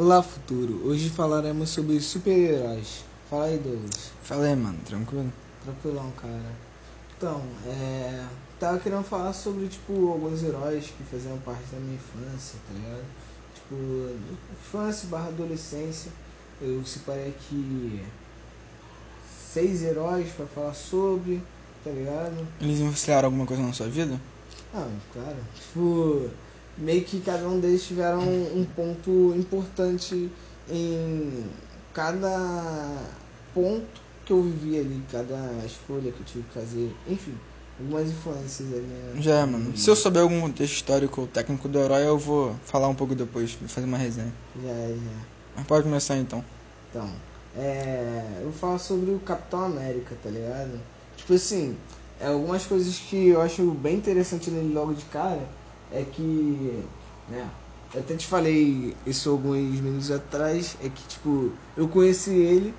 Olá, futuro. Hoje falaremos sobre super-heróis. Fala aí, Douglas. Fala aí, mano, tranquilo? Tranquilão, cara. Então, é. Tava querendo falar sobre, tipo, alguns heróis que faziam parte da minha infância, tá ligado? Tipo, infância barra adolescência. Eu separei aqui seis heróis pra falar sobre, tá ligado? Eles influenciaram alguma coisa na sua vida? Ah, claro. Tipo, meio que cada um deles tiveram um ponto importante em cada ponto que eu vivi ali, cada escolha que eu tive que fazer, enfim, algumas influências ali. né? Já, mano. Se eu souber algum contexto histórico ou técnico do herói, eu vou falar um pouco depois, vou fazer uma resenha. Já, já. Mas pode começar então. Então, é, eu falo sobre o Capitão América, tá ligado? Tipo assim, é, algumas coisas que eu acho bem interessante nele logo de cara é que, né, eu até te falei isso alguns minutos atrás, é que, tipo, eu conheci ele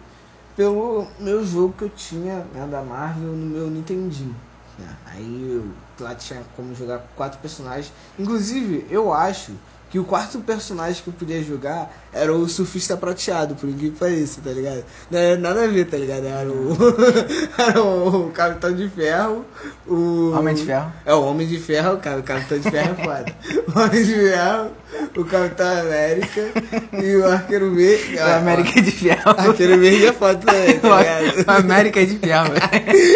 pelo meu jogo que eu tinha, né, da Marvel no meu Nintendinho. né? Aí eu lá tinha como jogar quatro personagens. Inclusive, eu acho que o quarto personagem que eu podia jogar era o surfista prateado, por incrível que pareça, tá ligado? Não era nada a ver, tá ligado? Era o, era o Capitão de Ferro, o... Homem de Ferro. É, o Homem de Ferro, cara, o Capitão de Ferro é foda. O Homem de Ferro, o Capitão América e o Arqueiro Verde. O América de Ferro. Arqueiro Verde é foda também, tá ligado? O América de Ferro.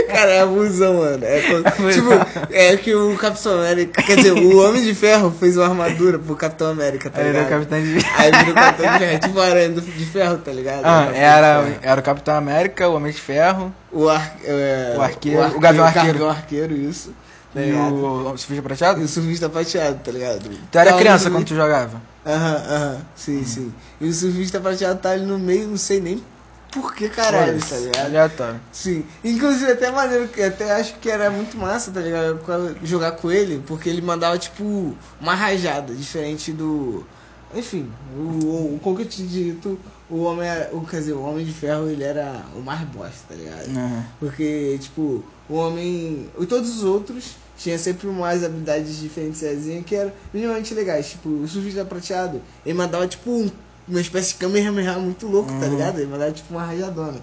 Cara, é abusão, mano. É, co- tipo, é que o Capitão América. Quer dizer, o Homem de Ferro fez uma armadura pro Capitão América, tá Aí era o ligado? Capitão de Ferro. Aí virou o Capitão de Ferro, tipo aranha de ferro, tá ligado? Ah, O era, era o Capitão América, o Homem de Ferro O, ar, é, O arqueiro, o Gavião Arqueiro. Gavião Arqueiro, isso. Tá e o surfista E prateado. o surfista prateado, tá ligado? Tu era Tá criança quando tu jogava? Aham, aham, sim, sim. E o surfista prateado tá ali no meio, não sei nem por que caralho, tá ligado? Aleatório. Sim, inclusive até maneiro, até acho que era muito massa, tá ligado? Jogar com ele, porque ele mandava tipo uma rajada, diferente do. Enfim, o, o, como que eu te dito, o homem, o, quer dizer, o Homem de Ferro ele era o mais bosta, tá ligado? Aham. Porque, tipo, o homem. E todos os outros tinham sempre umas habilidades diferentes que eram minimamente legais. Tipo, o surfista prateado, ele mandava tipo um- uma espécie de Kamehameha muito louco, tá Uhum. ligado? Ele mandava tipo uma rajadona.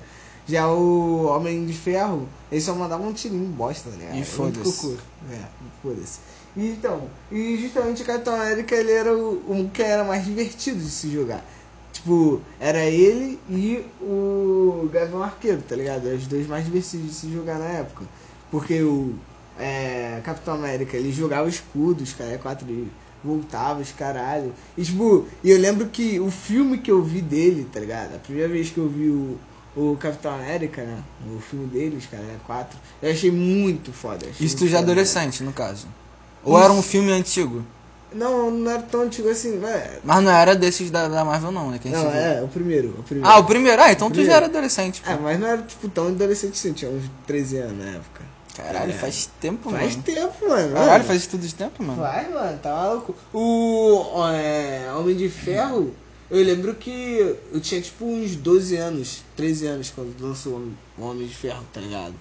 Já o Homem de Ferro, ele só mandava um tirinho bosta, tá ligado? E foda-se. É, foda-se. E então, e justamente o Capitão América ele era o, o que era mais divertido de se jogar. Tipo, era ele e o Gavião Arqueiro, tá ligado? Os dois mais divertidos de se jogar na época. Porque o é, Capitão América, ele jogava escudos, cara, quatro ele voltava, os caralho. E tipo, e eu lembro que o filme que eu vi dele, tá ligado? A primeira vez que eu vi o, o Capitão América, né? O filme deles, cara, é quatro. Eu achei muito foda. achei Isso tu já foda. adolescente, no caso. Ou era um filme antigo? Não, não era tão antigo assim, né? Mas não era desses da, da Marvel não, né? Que Não, viu. é, o primeiro, o primeiro. Ah, o primeiro? Ah, então tu Primeiro. já era adolescente. pô. Ah, mas não era tipo tão adolescente assim, tinha uns 13 anos na época. Caralho, É. faz tempo, Faz mano. tempo, mano. Caralho, mano. faz isso tudo de tempo, mano. Faz, mano, tá maluco. O é, Homem de Ferro, eu lembro que eu tinha tipo uns 12 anos, 13 anos quando lançou o Homem- o Homem de Ferro, tá ligado?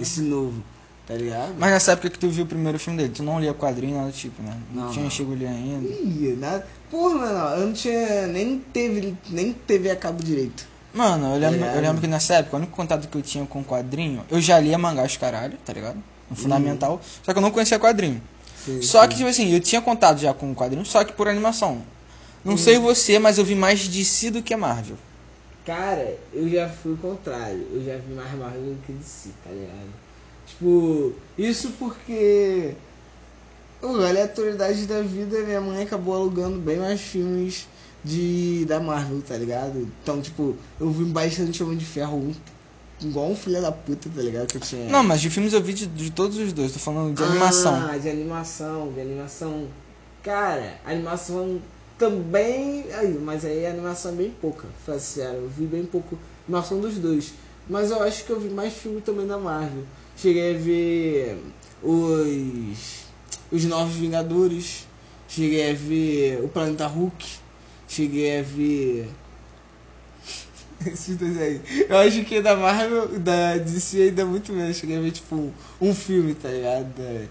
Esse novo, tá ligado? Mas nessa época que tu viu o primeiro filme dele, tu não lia quadrinho, nada do tipo, né? Não, Não, tinha chego ali ainda. Ih, nada. Porra, mano, eu não tinha nem teve, nem TV a cabo direito. Mano, eu lembro, eu lembro que nessa época, o único contato que eu tinha com quadrinho, eu já lia mangás caralho, tá ligado? No fundamental. Só que eu não conhecia quadrinho. Sim, Só sim. que, tipo assim, eu tinha contato já com quadrinho, só que por animação. Não sei você, mas eu vi mais DC do que Marvel. Cara, eu já fui o contrário. Eu já vi mais Marvel do que DC, tá ligado? Tipo, isso porque. Pô, a aleatoriedade da vida, minha mãe acabou alugando bem mais filmes de da Marvel, tá ligado? Então, tipo, eu vi bastante Homem de Ferro 1, igual um filho da puta, tá ligado? Que eu tinha. Não, mas de filmes eu vi de, de todos os dois, tô falando de animação. Ah, de animação, de animação. Cara, animação também. Aí, mas aí a animação é bem pouca. Pra sério, eu vi bem pouco animação dos dois. Mas eu acho que eu vi mais filme também da Marvel. Cheguei a ver os. Os Novos Vingadores. Cheguei a ver o Planeta Hulk. Cheguei a ver. Esses dois aí. Eu acho que da Marvel, da DC ainda muito menos. Cheguei a ver, tipo, um, filme, tá ligado?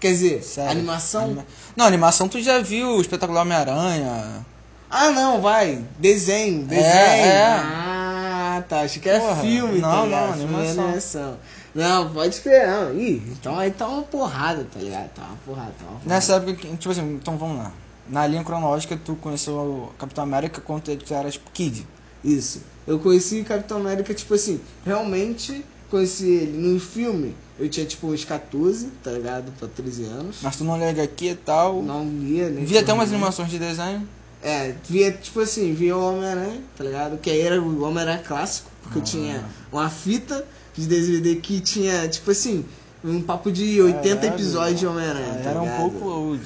Quer dizer, Sério? animação. Anima- Não, animação tu já viu o Espetacular Homem-Aranha. Ah, não, vai. Desenho, desenho. é. Ah, tá. Acho que é Porra, filme, não, tá ligado? não, animação. é animação. Não, pode esperar. não. Ih, então aí tá uma porrada, tá ligado? Tá uma porrada, tá uma porrada. Nessa época, tipo assim, então vamos lá. Na linha cronológica, tu conheceu o Capitão América quando tu era, tipo, kid. Isso. Eu conheci Capitão América, tipo assim, realmente conheci ele no filme. Eu tinha tipo uns 14, tá ligado? Pra 13 anos. Mas tu não lê HQ e tal. Não via, nem Vi até umas animações de desenho. É, via, tipo assim, via o Homem-Aranha, tá ligado? Que aí era o Homem-Aranha clássico, porque eu Ah. tinha uma fita de DVD que tinha, tipo assim, um papo de 80 Caralho, episódios de Homem-Aranha. Ah, tá Era um ligado? pouco old.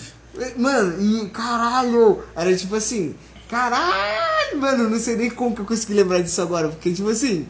Mano, e caralho! Era tipo assim, caralho, mano, não sei nem como que eu consegui lembrar disso agora, porque tipo assim,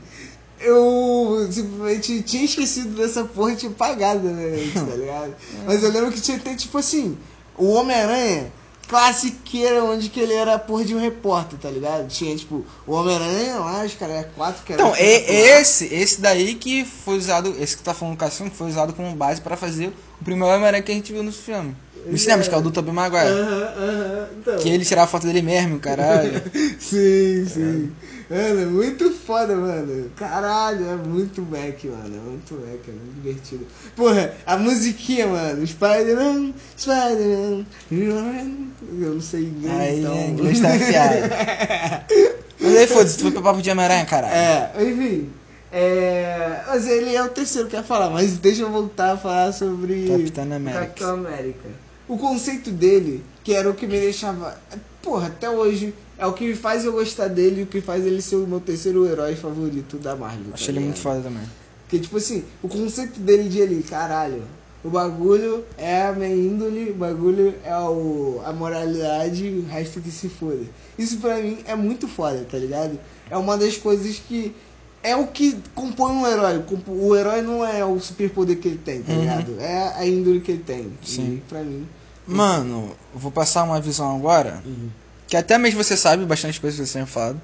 eu simplesmente tinha esquecido dessa porra e na minha mente, tá ligado? Mas eu lembro que tinha até tipo assim, o Homem-Aranha classiqueira onde que ele era a porra de um repórter, tá ligado? Tinha tipo o Homem-Aranha lá, os caras quatro que era Então, é, espetacular. esse, esse daí que foi usado, esse que tá falando Cassino, que foi usado como base pra fazer o primeiro Homem-Aranha que a gente viu no filme. Nos cinemas, que é o do Tobey Maguire. Aham, aham, então. Que ele tirava foto dele mesmo, caralho. Sim, sim. Mano, é muito foda, mano. Caralho, é muito Mac, mano. É muito Mac, é muito divertido. Porra, a musiquinha, mano. Spider-Man, Spider-Man. Eu não sei inglês, Aí, então. inglês tá afiado. Mas aí foda-se, tu foi pro papo de Homem-Aranha, caralho. É, enfim. É, mas ele é o terceiro que ia falar, mas deixa eu voltar a falar sobre Capitão América. Capitão América. O conceito dele, que era o que me deixava. Porra, até hoje é o que me faz eu gostar dele e o que faz ele ser o meu terceiro herói favorito da Marvel. tá Achei ele muito foda também. Porque, tipo assim, o conceito dele de ele, caralho, o bagulho é a minha índole, o bagulho é o, a moralidade, o resto que se foda. Isso pra mim é muito foda, tá ligado? É uma das coisas que. É o que compõe um herói. O herói não é o superpoder que ele tem, tá Uhum. ligado? É a índole que ele tem. Sim. E pra mim. Mano, vou passar uma visão agora, Uhum. que até mesmo você sabe bastante coisas que você tem falado,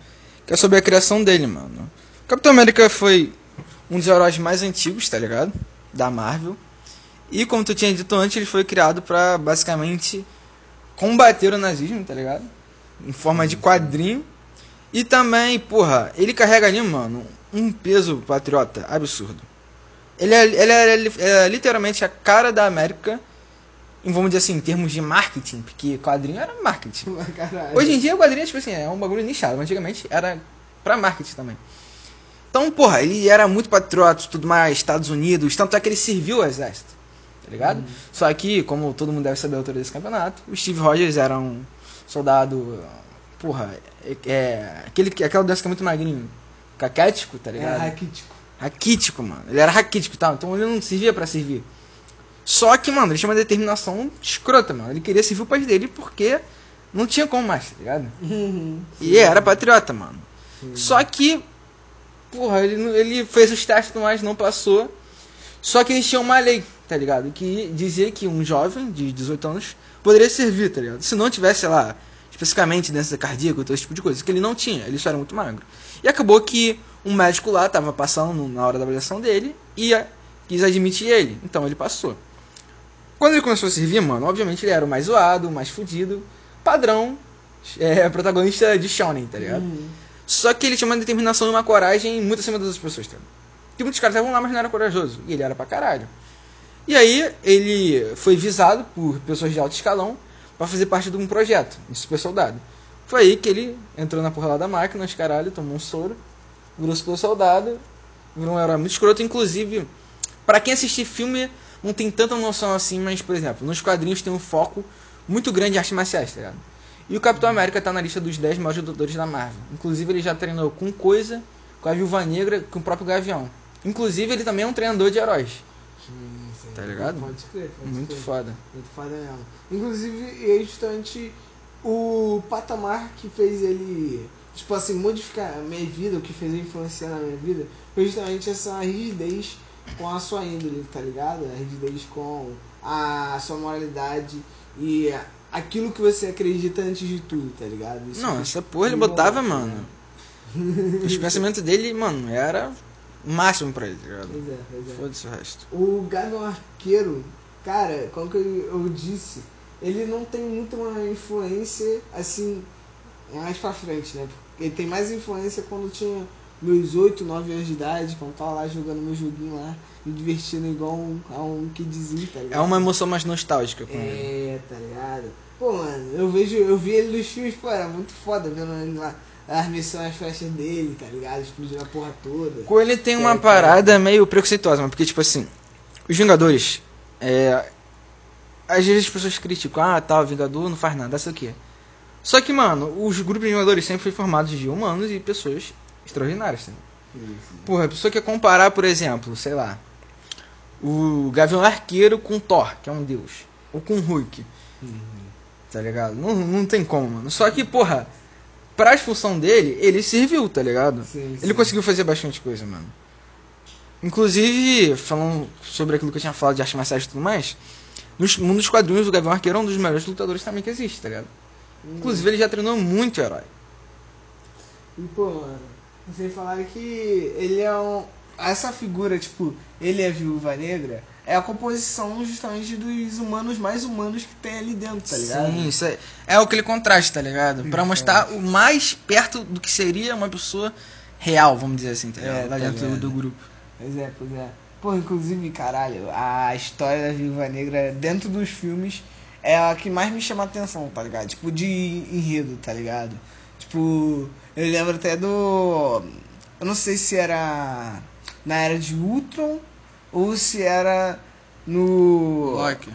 que é sobre a criação dele, mano. O Capitão América foi um dos heróis mais antigos, tá ligado? Da Marvel. E como tu tinha dito antes, ele foi criado pra basicamente combater o nazismo, tá ligado? Em forma de quadrinho. E também, porra, ele carrega ali, mano, um peso patriota absurdo. Ele é, ele é, ele é literalmente a cara da América, vamos dizer assim, em termos de marketing, porque quadrinho era marketing. Caralho. Hoje em dia o quadrinho, tipo assim, é um bagulho nichado, mas antigamente era pra marketing também. Então, porra, ele era muito patriota e tudo mais, Estados Unidos, tanto é que ele serviu ao exército, tá ligado? Só que, como todo mundo deve saber a altura desse campeonato, o Steve Rogers era um soldado, porra, é, é, aquele, que- aquela doença que é muito magrinho, caquético, tá É ligado? raquítico. Raquítico, mano. Ele era raquítico e tal, então ele não servia pra servir. Só que, mano, ele tinha uma determinação escrota, mano. Ele queria servir o país dele porque não tinha como mais, tá ligado? E era patriota, mano. Só que, porra, ele, ele fez os testes mais, não passou. Só que eles tinham uma lei, tá ligado? Que dizia que um jovem de 18 anos poderia servir, tá ligado? Se não tivesse, sei lá, especificamente doença cardíaca, todo esse tipo de coisa, que ele não tinha, ele só era muito magro. E acabou que um médico lá tava passando na hora da avaliação dele e quis admitir ele. Então ele passou. Quando ele começou a servir, mano, obviamente ele era o mais zoado, o mais fudido, padrão, é, protagonista de Shonen, tá ligado? Uhum. Só que ele tinha uma determinação e uma coragem muito acima das outras pessoas, tá ligado? Que muitos caras estavam lá, mas não era corajoso. E ele era pra caralho. E aí ele foi visado por pessoas de alto escalão pra fazer parte de um projeto de super soldado. Foi aí que ele entrou na porra lá da máquina, os caralho, tomou um soro, virou super soldado, virou um herói muito escroto. Inclusive, pra quem assistir filme, não tem tanta noção assim, mas, por exemplo, nos quadrinhos tem um foco muito grande em artes marciais, tá ligado? E o Capitão América tá na lista dos 10 maiores lutadores da Marvel. Inclusive, ele já treinou com Coisa, com a Viúva Negra, com o próprio Gavião. Inclusive, ele também é um treinador de heróis. Sim, sim. Tá ligado? Pode crer, pode Muito crer. foda. Muito foda mesmo. Inclusive, é justamente o patamar que fez ele, tipo assim, modificar a minha vida, o que fez ele influenciar na minha vida, foi justamente essa rigidez com a sua índole, tá ligado? A rigidez com a sua moralidade e aquilo que você acredita antes de tudo, tá ligado? Isso Não, essa porra ele botava, mola, mano. Os pensamentos dele, mano, era o máximo pra ele, tá ligado? Pois é, pois é. Foda-se o resto. O Gavião Arqueiro, cara, como que eu, eu disse, ele não tem muito uma influência, assim, mais pra frente, né? Ele tem mais influência quando tinha meus 8, 9 anos de idade, quando tava lá jogando meu joguinho lá, me divertindo igual um, a um kidzinho, tá ligado? É uma emoção mais nostálgica com ele. É, tá ligado? Pô, mano, eu vejo, eu vi ele nos filmes, pô, era muito foda vendo ele lá, as missões, as festas dele, tá ligado? Explodindo a porra toda. Com ele tem uma É, parada meio preconceituosa, mano, porque, tipo assim, os Vingadores, é, às vezes as pessoas criticam, ah, tá, o Vingador não faz nada, o quê. Só que, mano, os grupos de Vingadores sempre foram formados de humanos e pessoas extraordinárias, tá? Isso. Porra, a pessoa quer comparar, por exemplo, sei lá, o Gavião Arqueiro com Thor, que é um deus, ou com Hulk, tá ligado? Não, não tem como, mano. Só que, porra, pra função dele, ele serviu, tá ligado? Sim, Ele sim. conseguiu fazer bastante coisa, mano. Inclusive, falando sobre aquilo que eu tinha falado de arte marciais e tudo mais, no mundo dos quadrinhos, o Gavião Arqueiro é um dos melhores lutadores também que existe, tá ligado? Inclusive, ele já treinou muito herói. E, pô, mano, vocês falaram que ele é um. Essa figura, tipo, ele é viúva negra, é a composição justamente dos humanos mais humanos que tem ali dentro, tá ligado? Sim, isso é, é aquele contraste, tá ligado? Pra mostrar o mais perto do que seria uma pessoa real, vamos dizer assim, tá ligado? É, Lá tá dentro do grupo. Pois é, pois é. Pô, inclusive, caralho, a história da Viúva Negra dentro dos filmes é a que mais me chama a atenção, tá ligado? Tipo, de enredo, tá ligado? Tipo, eu lembro até do. Eu não sei se era na era de Ultron ou se era no. Loki.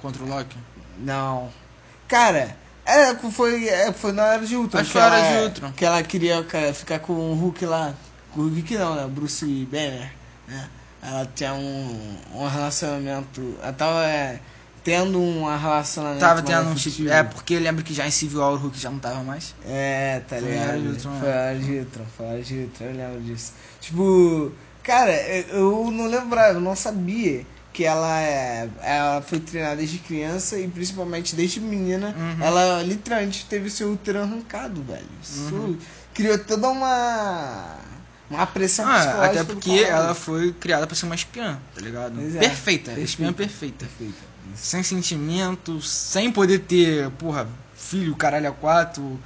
Contra o Loki. Não. Cara, é, foi, é, foi na era de Ultron. Acho que ela- foi na era de Ultron. Que ela queria cara, ficar com o Hulk lá. Com o Hulk não, né? Bruce Banner. Né? Ela tinha um, um relacionamento. Ela tava é, tendo um relacionamento. Tava tendo um chip. É, porque eu lembro que já em Civil War o Hulk já não tava mais. É, tá Foi ligado? era de Ultron, Foi era de Ultron, foi na era de Ultron, eu lembro disso. Tipo, cara, eu não lembrava, eu não sabia que ela é. Ela foi treinada desde criança e principalmente desde menina. Uhum. Ela literalmente teve seu útero arrancado, velho. Isso Uhum. criou toda uma. Uma pressão Ah, psicológica. até porque ela foi criada pra ser uma espiã, tá ligado? É, perfeita, perfeita. espiã perfeita. Perfeito. Sem sentimento, sem poder ter, porra, filho, caralho, a quatro.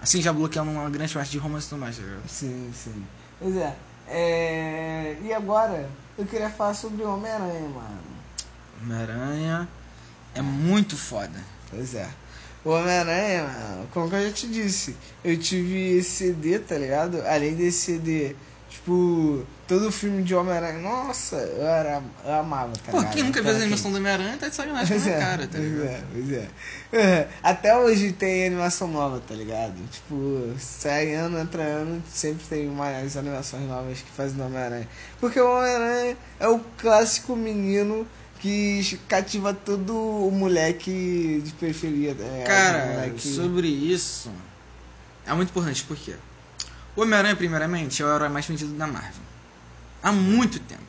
Assim, já bloqueando uma grande parte de romance e tudo mais, tá ligado? Sim, sim. Pois é. é. E agora, eu queria falar sobre o Homem-Aranha, mano. Homem-Aranha é muito foda. Pois é. O Homem-Aranha, mano, como que eu já te disse, eu tive CD, tá ligado? Além desse CD, tipo, todo filme de Homem-Aranha, nossa, eu, era, eu amava, tá Pô, ligado? quem nunca viu Então, a animação do Homem-Aranha tá de sacanagem com a é, cara, tá pois ligado? é, pois é. Até hoje tem animação nova, tá ligado? Tipo, sai ano entra ano, sempre tem mais animações novas que fazem o Homem-Aranha. Porque o Homem-Aranha é o clássico menino que cativa todo o moleque de periferia. O Cara, moleque... sobre isso, é muito importante, por quê? O Homem-Aranha, primeiramente, é o herói mais vendido da Marvel. Há muito tempo.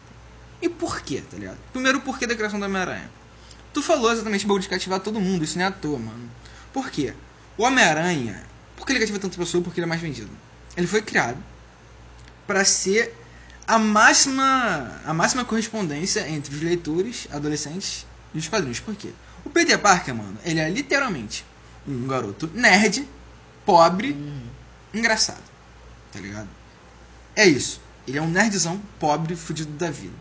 E por quê, tá ligado? Primeiro, o porquê da criação do Homem-Aranha. Tu falou exatamente o bagulho de cativar todo mundo, isso não é à toa, mano. Por quê? O Homem-Aranha, por que ele cativa tanta pessoa? Porque ele é mais vendido. Ele foi criado para ser a máxima, a máxima correspondência entre os leitores, adolescentes e os quadrinhos. Por quê? O Peter Parker, mano, ele é literalmente um garoto nerd, pobre, engraçado. Tá ligado? É isso. Ele é um nerdzão pobre, fudido da vida.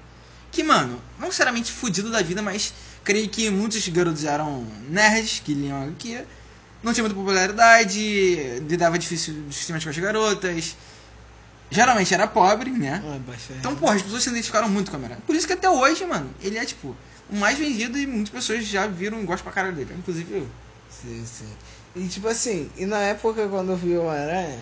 Que, mano, não necessariamente fudido da vida, mas creio que muitos garotos eram nerds, que liam aqui, não tinha muita popularidade, lidava difícil, dificilmente com as garotas. Geralmente era pobre, né? Ah, Então, porra, as pessoas se identificaram muito com o Homem-Aranha. Por isso que até hoje, mano, ele é, tipo, o mais vendido e muitas pessoas já viram e gostam pra caralho dele. Inclusive eu. Sim, sim. E tipo assim, e na época quando eu vi o Homem-Aranha,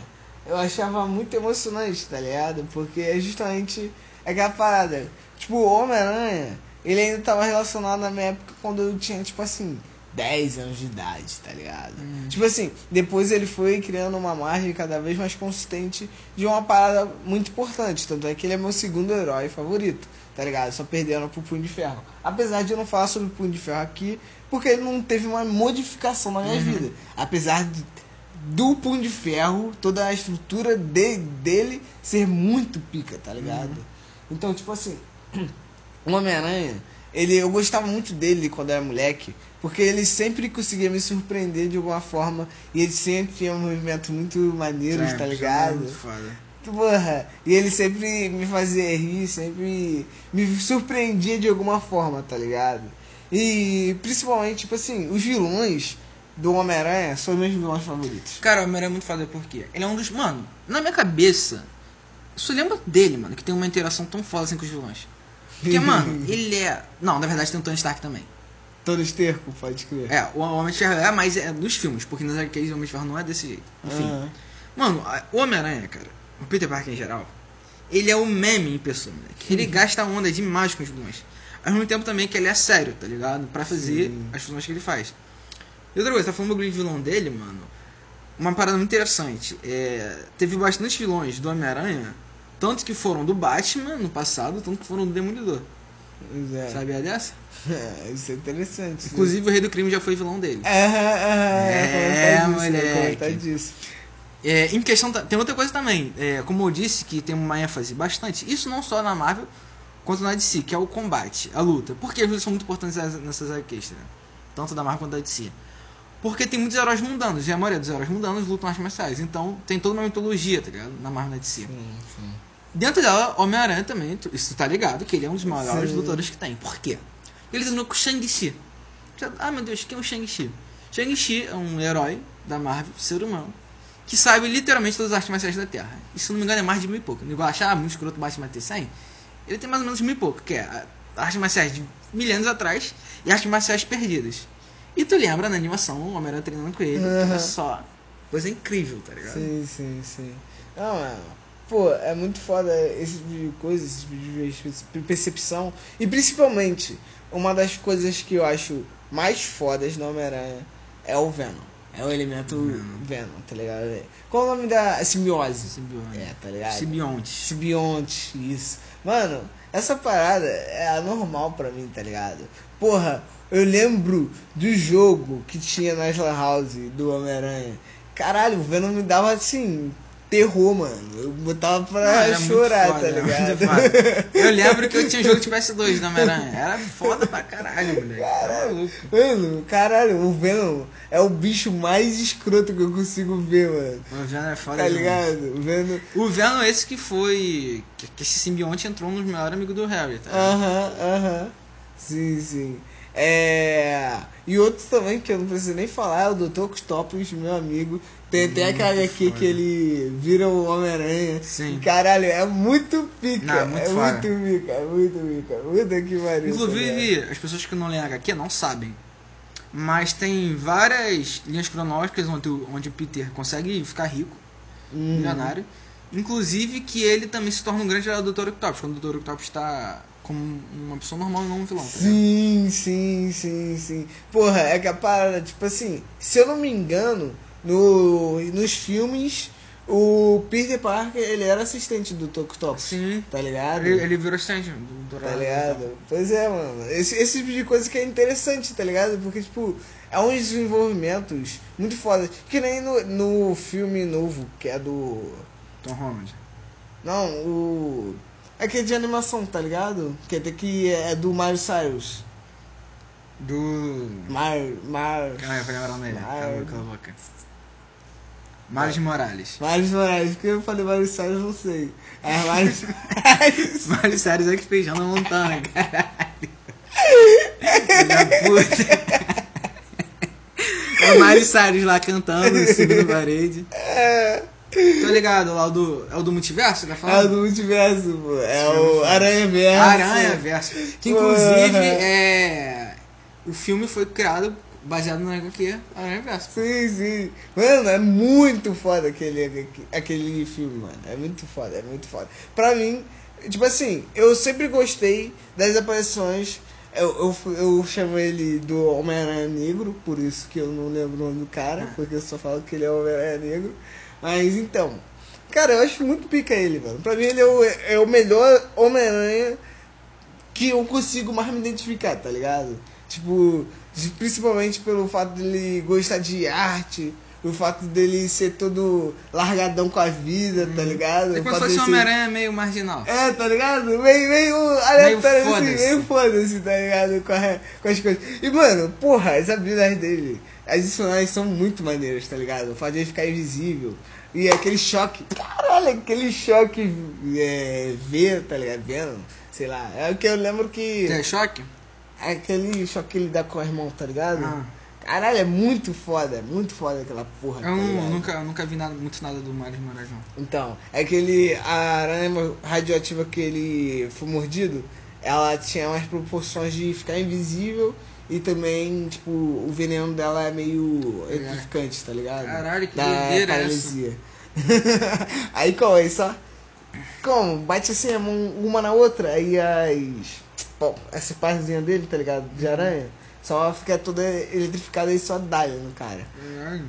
eu achava muito emocionante, tá ligado? Porque é justamente aquela parada. Tipo, o Homem-Aranha, ele ainda tava relacionado na minha época quando eu tinha, tipo assim, 10 anos de idade, tá ligado? Tipo assim, depois ele foi criando uma margem cada vez mais consistente de uma parada muito importante. Tanto é que ele é meu segundo herói favorito, tá ligado? Só perdendo pro Punho de Ferro. Apesar de eu não falar sobre o Punho de Ferro aqui, porque ele não teve uma modificação na minha vida. Apesar de, do Punho de Ferro, toda a estrutura de, dele ser muito pica, tá ligado? Então, tipo assim, o Homem-Aranha ele, eu gostava muito dele quando era moleque, porque ele sempre conseguia me surpreender de alguma forma e ele sempre tinha movimentos muito maneiros, Sempre, tá é ligado? muito foda. Porra, e ele sempre me fazia rir, sempre me surpreendia de alguma forma, tá ligado? E principalmente, tipo assim, os vilões do Homem-Aranha são meus vilões favoritos. Cara, o Homem-Aranha é muito foda porque ele é um dos. Mano, na minha cabeça, só lembro dele, mano, que tem uma interação tão foda assim com os vilões. Porque, mano, ele é. Não, na verdade tem o Tony Stark também. Tony Esterco, pode crer. É, o Homem de Ferro é, mas é dos filmes, porque nas arcades o Homem de Ferro não é desse jeito. Enfim. Aham. Mano, o Homem-Aranha, cara, o Peter Parker em geral, ele é o meme em pessoa, moleque. Ele gasta onda demais com os vilões. Ao mesmo tempo também que ele é sério, tá ligado? Pra fazer Sim. as funções que ele faz. E outra coisa, tá falando do grande vilão dele, mano. Uma parada muito interessante. É, teve bastante vilões do Homem-Aranha, tanto que foram do Batman no passado, tanto que foram do Demolidor. É. Sabia dessa? É, isso é interessante. Inclusive o Rei do Crime já foi vilão dele. Aham, É, comentar disso, moleque. disso. É, em questão. Tem outra coisa também. É, como eu disse, que tem uma ênfase bastante. Isso não só na Marvel, quanto na DC, que é o combate, a luta. Porque as lutas são muito importantes nessas- nessas HQs, né? Tanto da Marvel quanto da DC. Porque tem muitos heróis mundanos, e a maioria dos heróis mundanos lutam artes marciais. Então tem toda uma mitologia, tá ligado? Na Marvel e na DC. Sim, sim. Dentro dela, Homem-Aranha também, isso tá ligado, que ele é um dos maiores Sim. lutadores que tem. Por quê? Ele treinou com o Shang-Chi. Ah, meu Deus, quem é o Shang-Chi? Shang-Chi é um herói da Marvel, ser humano, que sabe literalmente todas as artes marciais da Terra. E se não me engano é mais de mil e pouco. Igual achar ah, muito escroto Batman ter 100, ele tem mais ou menos mil e pouco, que é artes marciais de milênios atrás e artes marciais perdidas. E tu lembra na animação, o Homem-Aranha treinando com ele, Aham. é só coisa incrível, tá ligado? Sim, sim, sim. Não, é. Pô, é muito foda esse tipo de coisa, esse tipo de percepção. E principalmente, uma das coisas que eu acho mais fodas no Homem-Aranha é o Venom. É o elemento Venom. Venom, tá ligado? Qual o nome da simbiose? Simbionte. É, tá ligado? Simbionte. Simbionte, isso. Mano, essa parada é anormal pra mim, tá ligado? Porra, eu lembro do jogo que tinha na Lan House do Homem-Aranha. Caralho, o Venom me dava assim, terror, mano. Eu botava pra Não, chorar, foda, tá ligado? Eu lembro que eu tinha jogo de PS2 do Homem-Aranha. Era foda pra caralho, moleque. Tá maluco. Mano, caralho, o Venom é o bicho mais escroto que eu consigo ver, mano. O Venom é foda Tá ligado? O Venom. O Venom é esse que foi... Que, esse simbionte entrou nos melhores amigos do Harry, tá ligado? Aham, aham. Sim, sim. É. E outro também que eu não preciso nem falar é o Dr. Octopus, meu amigo. Tem até aquela aqui foda. que ele vira o Homem-Aranha. Sim. Caralho, é muito pica. Não, é muito é muito pica, é muito pica. Puta que pariu. tá? Inclusive, as pessoas que não leem HQ não sabem. Mas tem várias linhas cronológicas onde, o- onde o Peter consegue ficar rico, Uhum. milionário. Inclusive que ele também se torna um grande aliado do Dr. Octopus, quando o Dr. Octopus está como uma pessoa normal e não um vilão. Tá? Sim, sim, sim, sim. Porra, é que a parada, tipo assim, se eu não me engano, no, nos filmes, o Peter Parker, ele era assistente do. Octopus. Sim. Tá ligado? Ele, ele virou assistente do Dr. Tá ligado? Pois é, mano. Esse, esse tipo de coisa que é interessante, tá ligado? Porque, tipo, é uns desenvolvimentos muito fodas. Que nem no, no filme novo, que é do. Tom Holland. Não, o. Aquele de animação, tá ligado? Que é, que é do Mario Cyrus. Do. Mar. Mar. Aí, eu o nome dele. Mar- Cala a boca, a boca. Miles Morales. Miles Morales, porque eu falei Mario Cyrus, não sei. É Miles Morales. Miles Cyrus é que fez Hannah Montana, caralho. Da puta. É o Miley Cyrus lá cantando, subindo na parede. Tô ligado, lá o do. É o do multiverso, tá É o falando? do multiverso, pô. É o Aranha Verso. Aranha Verso. Que inclusive é. O filme foi criado baseado na HQ Aranha Verso. Sim, sim. Mano, é muito foda aquele, aquele filme, mano. É muito foda, é muito foda. Pra mim, tipo assim, eu sempre gostei das aparições. Eu, eu, eu chamo ele do Homem-Aranha Negro, por isso que eu não lembro o nome do cara, porque eu só falo que ele é o Homem-Aranha Negro. Mas então, cara, eu acho muito pica ele, mano. Pra mim ele é o, é o melhor Homem-Aranha que eu consigo mais me identificar, tá ligado? Tipo, principalmente pelo fato dele gostar de arte, o fato dele ser todo largadão com a vida, tá ligado? É como se fosse um Homem-Aranha meio marginal. É, tá ligado? Meio, meio aleatório assim, foda-se. meio foda-se, tá ligado? Com, a- com as coisas. E, mano, porra, as habilidades dele, as adicionais são muito maneiras, tá ligado? O fato de ele ficar invisível. E aquele choque, caralho, aquele choque é, ver, tá ligado? Vendo, sei lá. É o que eu lembro que. Tem choque? É aquele choque que ele dá com as mãos, tá ligado? Ah. Caralho, é muito foda, é muito foda aquela porra. Eu tá nunca, eu nunca vi nada, muito nada do Miles Morales, não. Então, é aquele. A aranha radioativa que ele foi mordido, ela tinha umas proporções de ficar invisível e também, tipo, o veneno dela é meio É. eletrificante, tá ligado? Caralho, que da doideira paralisia. aí como é só. Como? Bate assim a mão uma na outra, aí as. Bom, essa partezinha dele, tá ligado? De aranha, só fica toda eletrificada e só dá no cara. Caralho.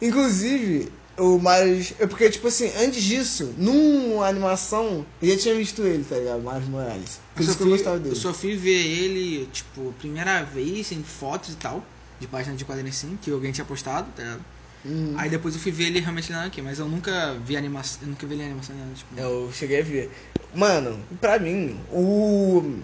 Inclusive, o Miles. É porque, tipo assim, antes disso, numa animação, eu já tinha visto ele, tá ligado? Miles Morales. Por Eu isso que eu gostava dele. eu só fui ver ele, tipo, primeira vez em fotos e tal, de página de quadrinhos sim, que alguém tinha postado, tá ligado? Uhum. Aí depois eu fui ver ele realmente lá aqui, mas eu nunca vi animação, eu nunca vi ele em animação, nada, tipo. Eu cheguei a ver. Mano, pra mim, o.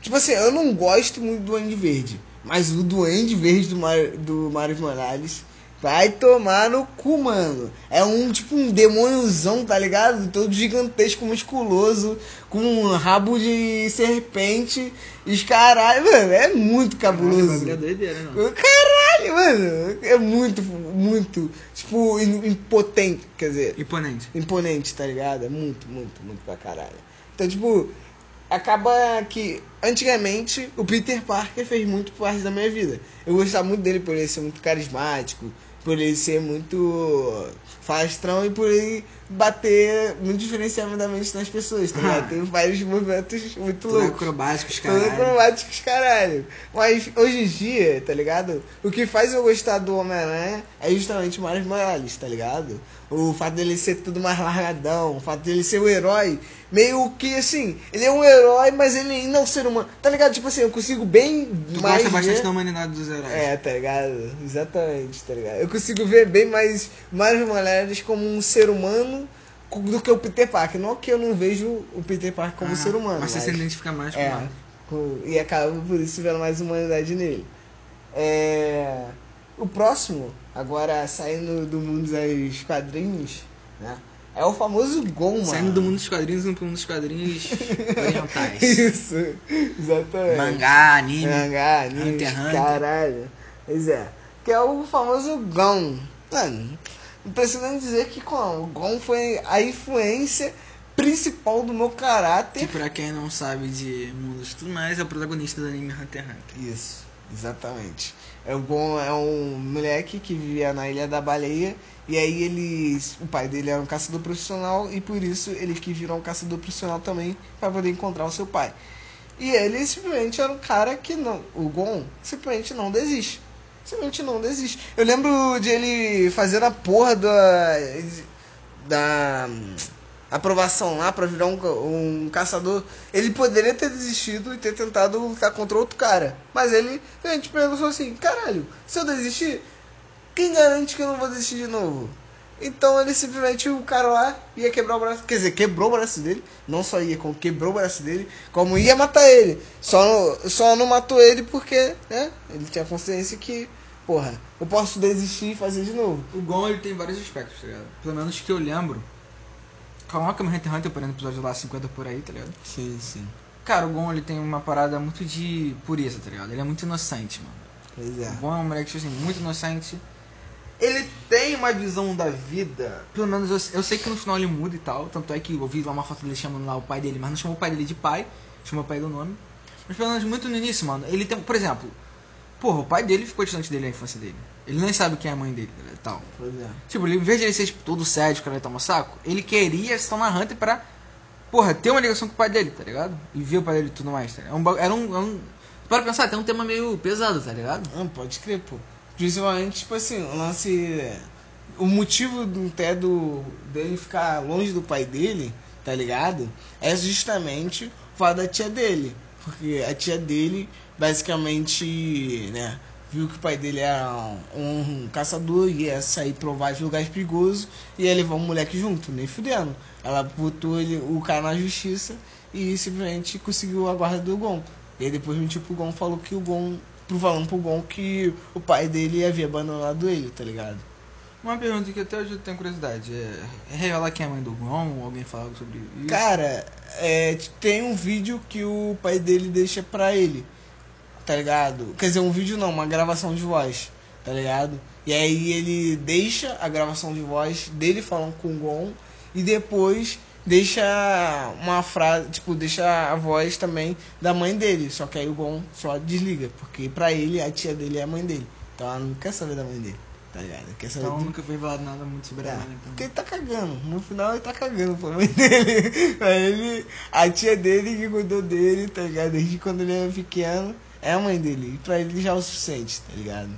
Tipo assim, eu não gosto muito do Duende Verde. Mas o Duende Verde do, Mar... do Miles Morales vai tomar no cu, mano. É um tipo um demôniozão, tá ligado? Todo gigantesco, musculoso, com um rabo de serpente. E os caralho, mano, é muito Caralho, cabuloso. bagulho é doideira, não. Caralho, mano. É muito, muito, tipo, im- impotente, quer dizer Imponente. imponente, tá ligado? É muito, muito, muito pra caralho. Então, tipo, acaba que antigamente o Peter Parker fez muito parte da minha vida. Eu gostava muito dele por ele ser muito carismático, por ele ser muito falastrão e por ele bater muito diferenciadamente nas pessoas, tá ligado? Tem vários movimentos muito Tudo loucos. acrobáticos, caralho. acrobáticos, caralho. Mas hoje em dia, tá ligado? O que faz eu gostar do Homem-Aranha é justamente o Miles Morales, tá ligado? O fato dele ser tudo mais largadão, o fato dele ser o herói, meio que assim, ele é um herói, mas ele ainda é um ser humano. Tá ligado? Tipo assim, eu consigo bem Tu mais. gosta bastante ver- da humanidade dos heróis. é, tá ligado? Exatamente, tá ligado? Eu consigo ver bem mais Miles Morales como um ser humano do que o Peter Parker. Não que eu não vejo o Peter Parker como um Aham. ser humano. Mas você se identifica mais com é, o com- e acaba por isso vendo mais humanidade nele. É, o próximo, agora saindo do mundo dos quadrinhos, né? É o famoso Gon, mano. Saindo do mundo dos quadrinhos indo pro mundo dos quadrinhos orientais. Isso, exatamente. Mangá, anime. Mangá, anime, Hunter x Hunter. caralho. Pois é. Que é o famoso Gon. Mano, não precisa nem dizer que o Gon foi a influência principal do meu Que caráter. pra quem não sabe de mundos e tudo mais, é o protagonista do anime Hunter x Hunter. Isso, exatamente. É o Gon é um moleque que vivia na Ilha da Baleia. E aí ele. O pai dele era um caçador profissional e por isso ele quis virar um caçador profissional também para poder encontrar o seu pai. E ele simplesmente era um cara que não. O Gon simplesmente não desiste. Simplesmente não desiste. Eu lembro de ele fazer a porra da. da aprovação lá pra virar um, um caçador. Ele poderia ter desistido e ter tentado lutar contra outro cara. Mas ele, gente pensou assim: caralho, se eu desistir, quem garante que eu não vou desistir de novo? Então ele simplesmente, o cara lá ia quebrar o braço. Quer dizer, quebrou o braço dele. Não só ia, como quebrou o braço dele. Como ia matar ele. Só, só não matou ele porque, né? Ele tinha consciência que, porra, eu posso desistir e fazer de novo. O Gon ele tem vários aspectos, tá ligado? Pelo menos que eu lembro. Coloca o Hunter x Hunter, por exemplo, episódio lá 50 por aí, tá ligado? Sim, sim. Cara, o Gon ele tem uma parada muito de pureza, tá ligado? Ele é muito inocente, mano. Pois é. O Gon é um moleque, tipo assim, muito inocente. Ele tem uma visão da vida. Pelo menos eu, eu sei que no final ele muda e tal. Tanto é que eu vi lá uma foto dele chamando lá o pai dele, mas não chamou o pai dele de pai, chamou o pai do nome. Mas pelo menos muito no início, mano. Ele tem, por exemplo, porra, o pai dele ficou distante dele na infância dele. Ele nem sabe quem é a mãe dele e tal. Pois é. Tipo, ele, em vez de ele ser tipo, todo sério, que ele toma saco, ele queria se tornar Hunter pra, porra, ter uma ligação com o pai dele, tá ligado? E ver o pai dele e tudo mais, tá ligado? É um, ba- era um, é um. Para pensar, tem um tema meio pesado, tá ligado? Não, pode crer, pô. Principalmente, tipo assim, o lance. O motivo do até do dele ficar longe do pai dele, tá ligado? É justamente o fato da tia dele. Porque a tia dele, basicamente, né, viu que o pai dele era um, um caçador e ia sair pra vários lugares perigosos e ia levar um moleque junto, nem fudendo. Ela botou ele, o cara na justiça e simplesmente conseguiu a guarda do Gon. E aí depois mentiu pro Gon falou que o Gon, pro falando pro Gon que o pai dele havia abandonado ele, tá ligado? Uma pergunta que até hoje eu tenho curiosidade. É, é revelar quem é a mãe do Gon? Alguém fala sobre isso? Cara, é, tem um vídeo que o pai dele deixa pra ele, tá ligado? Quer dizer, um vídeo não, uma gravação de voz, tá ligado? E aí ele deixa a gravação de voz dele falando com o Gon e depois deixa uma frase, tipo, deixa a voz também da mãe dele. Só que aí o Gon só desliga, porque pra ele a tia dele é a mãe dele. Então ela não quer saber da mãe dele, tá ligado? Quer saber Então do- nunca foi revelado nada muito sobre a é, mãe. Então. porque ele tá cagando. No final ele tá cagando pra mãe dele. Pra ele, a tia dele que cuidou dele, tá ligado? Desde quando ele era pequeno, é a mãe dele. E pra ele já é o suficiente, tá ligado?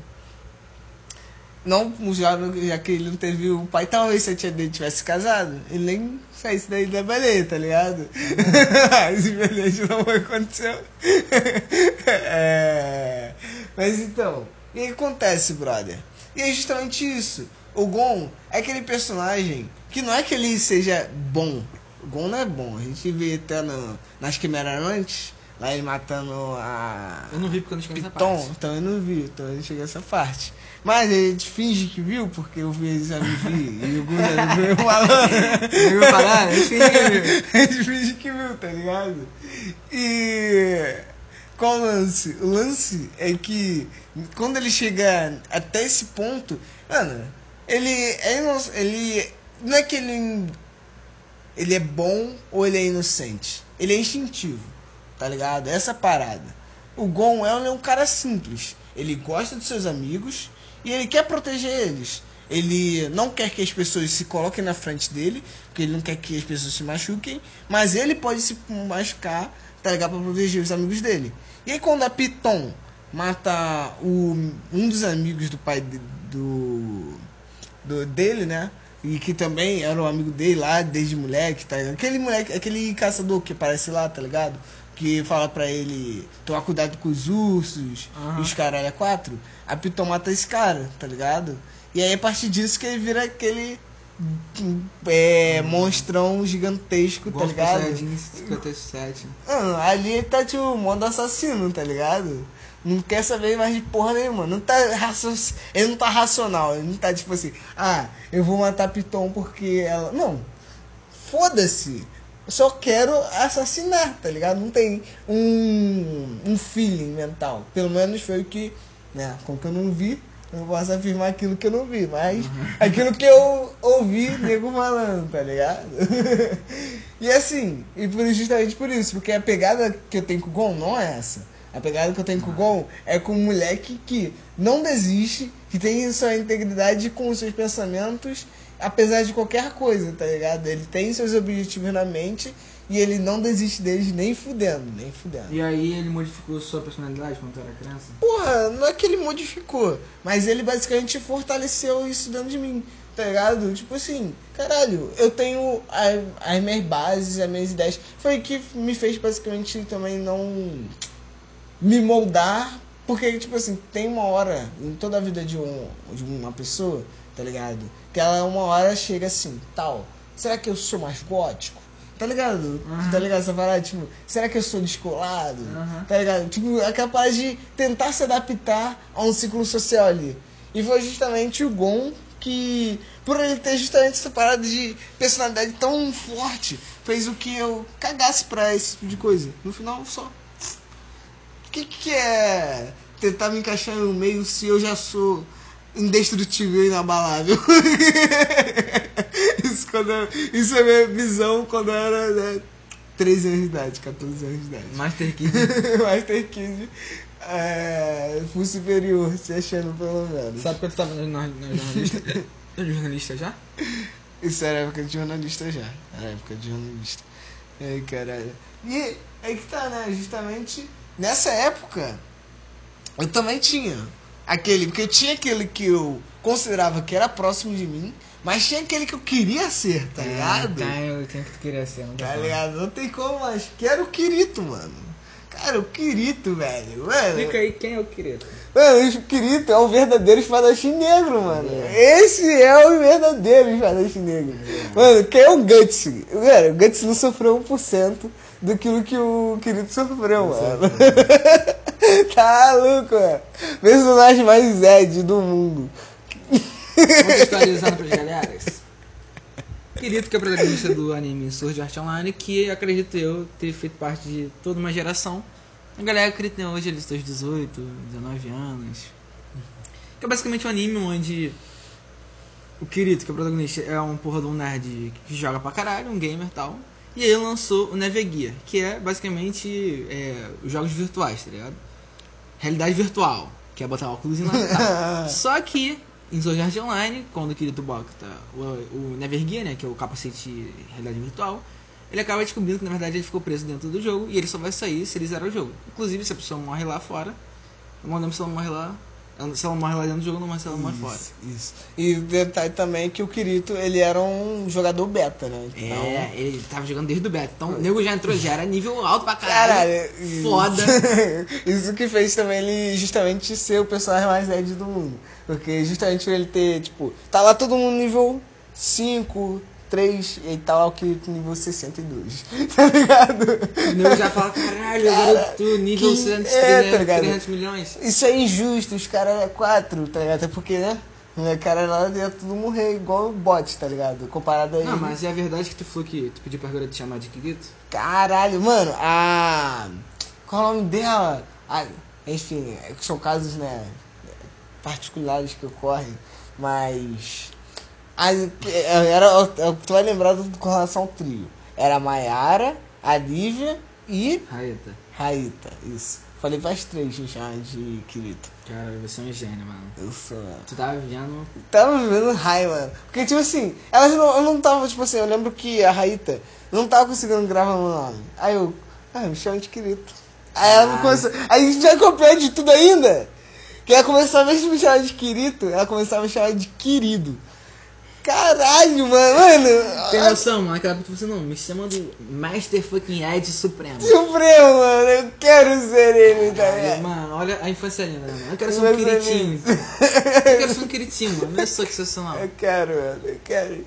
Não, já, já que ele não teve o pai, talvez se a tia dele tivesse casado, ele nem saísse daí da baleia, tá ligado? Simplesmente não aconteceu. É, Mas então, o que acontece, brother? E é justamente isso. O Gon é aquele personagem que não é que ele seja bom. O Gon não é bom. A gente vê até no, nas Quimeras antes, lá ele matando a. Eu não vi porque eu não cheguei nessa Piton, parte. então eu não vi, então eu não cheguei nessa parte. Mas a gente finge que viu, porque eu vi já me vi, e o já me viu falando. Eu ia falar, eu fingi que viu. A gente finge que viu, tá ligado? E. Qual o lance? O lance é que quando ele chega até esse ponto, mano, ele é ino- ele não é que ele ele é bom ou ele é inocente. Ele é instintivo, tá ligado? Essa parada. O Gon é um- cara simples. Ele gosta dos seus amigos e ele quer proteger eles. Ele não quer que as pessoas se coloquem na frente dele, porque ele não quer que as pessoas se machuquem, mas ele pode se machucar, tá ligado? Pra proteger os amigos dele. E aí quando a Piton mata o, um dos amigos do pai de- do, do dele, né? E que também era um amigo dele lá desde moleque, tá ligado? Aquele moleque, aquele caçador que aparece lá, tá ligado? Que fala pra ele tomar cuidado com os ursos Aham. e os caralho é quatro. A Piton mata esse cara, tá ligado? E aí a partir disso que ele vira aquele é, monstrão gigantesco, tá ligado? Saiyajin 57. Mano, ali ele tá tipo modo assassino, tá ligado? Não quer saber mais de porra nenhuma. Não tá Ele não tá racional. Ele não tá tipo assim, ah, eu vou matar Piton porque ela. Não. Foda-se. Eu só quero assassinar, tá ligado? Não tem um, um feeling mental. Pelo menos foi o que. Né? Como que eu não vi, eu não posso afirmar aquilo que eu não vi, mas aquilo que eu ouvi nego falando, tá ligado? e assim, e por, justamente por isso, porque a pegada que eu tenho com o Gon não é essa. A pegada que eu tenho com o Gon é com um moleque que não desiste, que tem sua integridade com os seus pensamentos, apesar de qualquer coisa, tá ligado? Ele tem seus objetivos na mente e ele não desiste deles nem fudendo, nem fudendo. E aí ele modificou sua personalidade quando tu era criança? Porra, não é que ele modificou, mas ele basicamente fortaleceu isso dentro de mim, tá ligado? Tipo assim, caralho, eu tenho as minhas bases, as minhas ideias. Foi o que me fez basicamente também não me moldar, porque, tipo assim, tem uma hora em toda a vida de, um, de uma pessoa, tá ligado? Que ela uma hora chega assim, tal, será que eu sou mais gótico? Tá ligado? Uhum. Tá ligado essa parada? Tipo, será que eu sou descolado? Uhum. Tá ligado? Tipo, é capaz de tentar se adaptar a um ciclo social ali. E foi justamente o Gon que, por ele ter justamente essa parada de personalidade tão forte, fez o que eu cagasse pra esse tipo de coisa. No final, só. O que, que é tentar me encaixar no meio se eu já sou indestrutível e inabalável? isso, quando eu- isso é minha visão quando eu era né, 13 anos de idade, 14 anos de idade. Master Kid. Master Kid é, full superior, se achando pelo menos. Sabe quando tu tava no, no jornalista? no jornalista já? Isso era época de jornalista já. Era época de jornalista. Ai, caralho. E aí que tá, né? Justamente nessa época, eu também tinha aquele. Porque eu tinha aquele que eu considerava que era próximo de mim, mas tinha aquele que eu queria ser, tá ligado? Tá, eu tenho que tu queria ser. Não Tá ligado? Não tem como mais. Que era o Kirito, mano. Cara, o Kirito, velho. Mano, Explica aí quem é o Kirito. mano, o Kirito é o verdadeiro espadachim negro, mano. Esse é o verdadeiro espadachim negro. Mano, quem é o Guts? Mano, o Guts não sofreu 1% daquilo que o Kirito sofreu, mano. tá louco. Personagem mais Zed do mundo. Contextualizando pras galeras. Kirito, que é protagonista do anime Sword Art Online, que acredito eu ter feito parte de toda uma geração. A galera acredita hoje eles seus 18, 19 anos. Que é basicamente um anime onde o Kirito, que é o protagonista, é um porra de um nerd que joga pra caralho, um gamer e tal. E aí ele lançou o Neveguia, que é basicamente é, os jogos virtuais, tá ligado? Realidade virtual, que é botar óculos e lá e tal. Só que em Sword Art Online, quando o Kirito bota o, o Nevergear, né, que é o capacete de realidade virtual, ele acaba descobrindo que na verdade ele ficou preso dentro do jogo e ele só vai sair se ele zerar o jogo. Inclusive, se a pessoa morre lá fora, se ela morre lá. Se ela morre lá dentro do jogo, não mas se ela morre fora. Isso. E o detalhe também é que o Kirito, ele era um jogador beta, né? Então, É, ele tava jogando desde o beta. Então o nego já entrou, já era nível alto pra caralho. Caralho, Foda. Isso que fez também ele justamente ser o personagem mais nerd do mundo. Porque justamente ele ter, tipo, tá lá todo mundo nível 5, 3 e o Kirito nível 62. Tá ligado? O nego já fala, caralho, agora eu tô nível que- 100, é, tá 300, ligado? 300 milhões. Isso é injusto, os caras é 4, tá ligado? Até porque, né? Os caras lá ia tudo morrer igual o bot, tá ligado? Comparado a ele. Não, mas é a verdade que tu falou que tu pediu pra garota te chamar de Kirito? Caralho, mano, a. Qual é o nome dela? A... Enfim, é que são casos, né? Particulares que ocorrem, mas. As... Era... Tu vai lembrar do- com relação ao trio. Era a Mayara, a Lívia e. Raeta. Raíta, isso. Falei pras três me chamar de Kirito. Cara, você é um gênio, mano. Eu sou. Tu tava vivendo. Tava vivendo high, mano. Porque, tipo assim, elas não, eu não tava, tipo assim, eu lembro que a Raíta não tava conseguindo gravar meu nome. Aí eu, ah, me chama de querido. Aí ela Ah. começou. Aí a gente já copiou de tudo ainda. Que ela invés de me chamar de querido, ela começava a me chamar de querido. Caralho, mano, mano. Tem noção, mano? Aquela você não, me chama do Master fucking Ed Supremo. Supremo, mano, eu quero ser ele, tá Caralho, ligado? mano, olha a infância linda, mano? Eu quero ser um queritinho. Eu quero ser um queritinho, mano. Olha só que sensacional. Eu quero, mano, eu quero.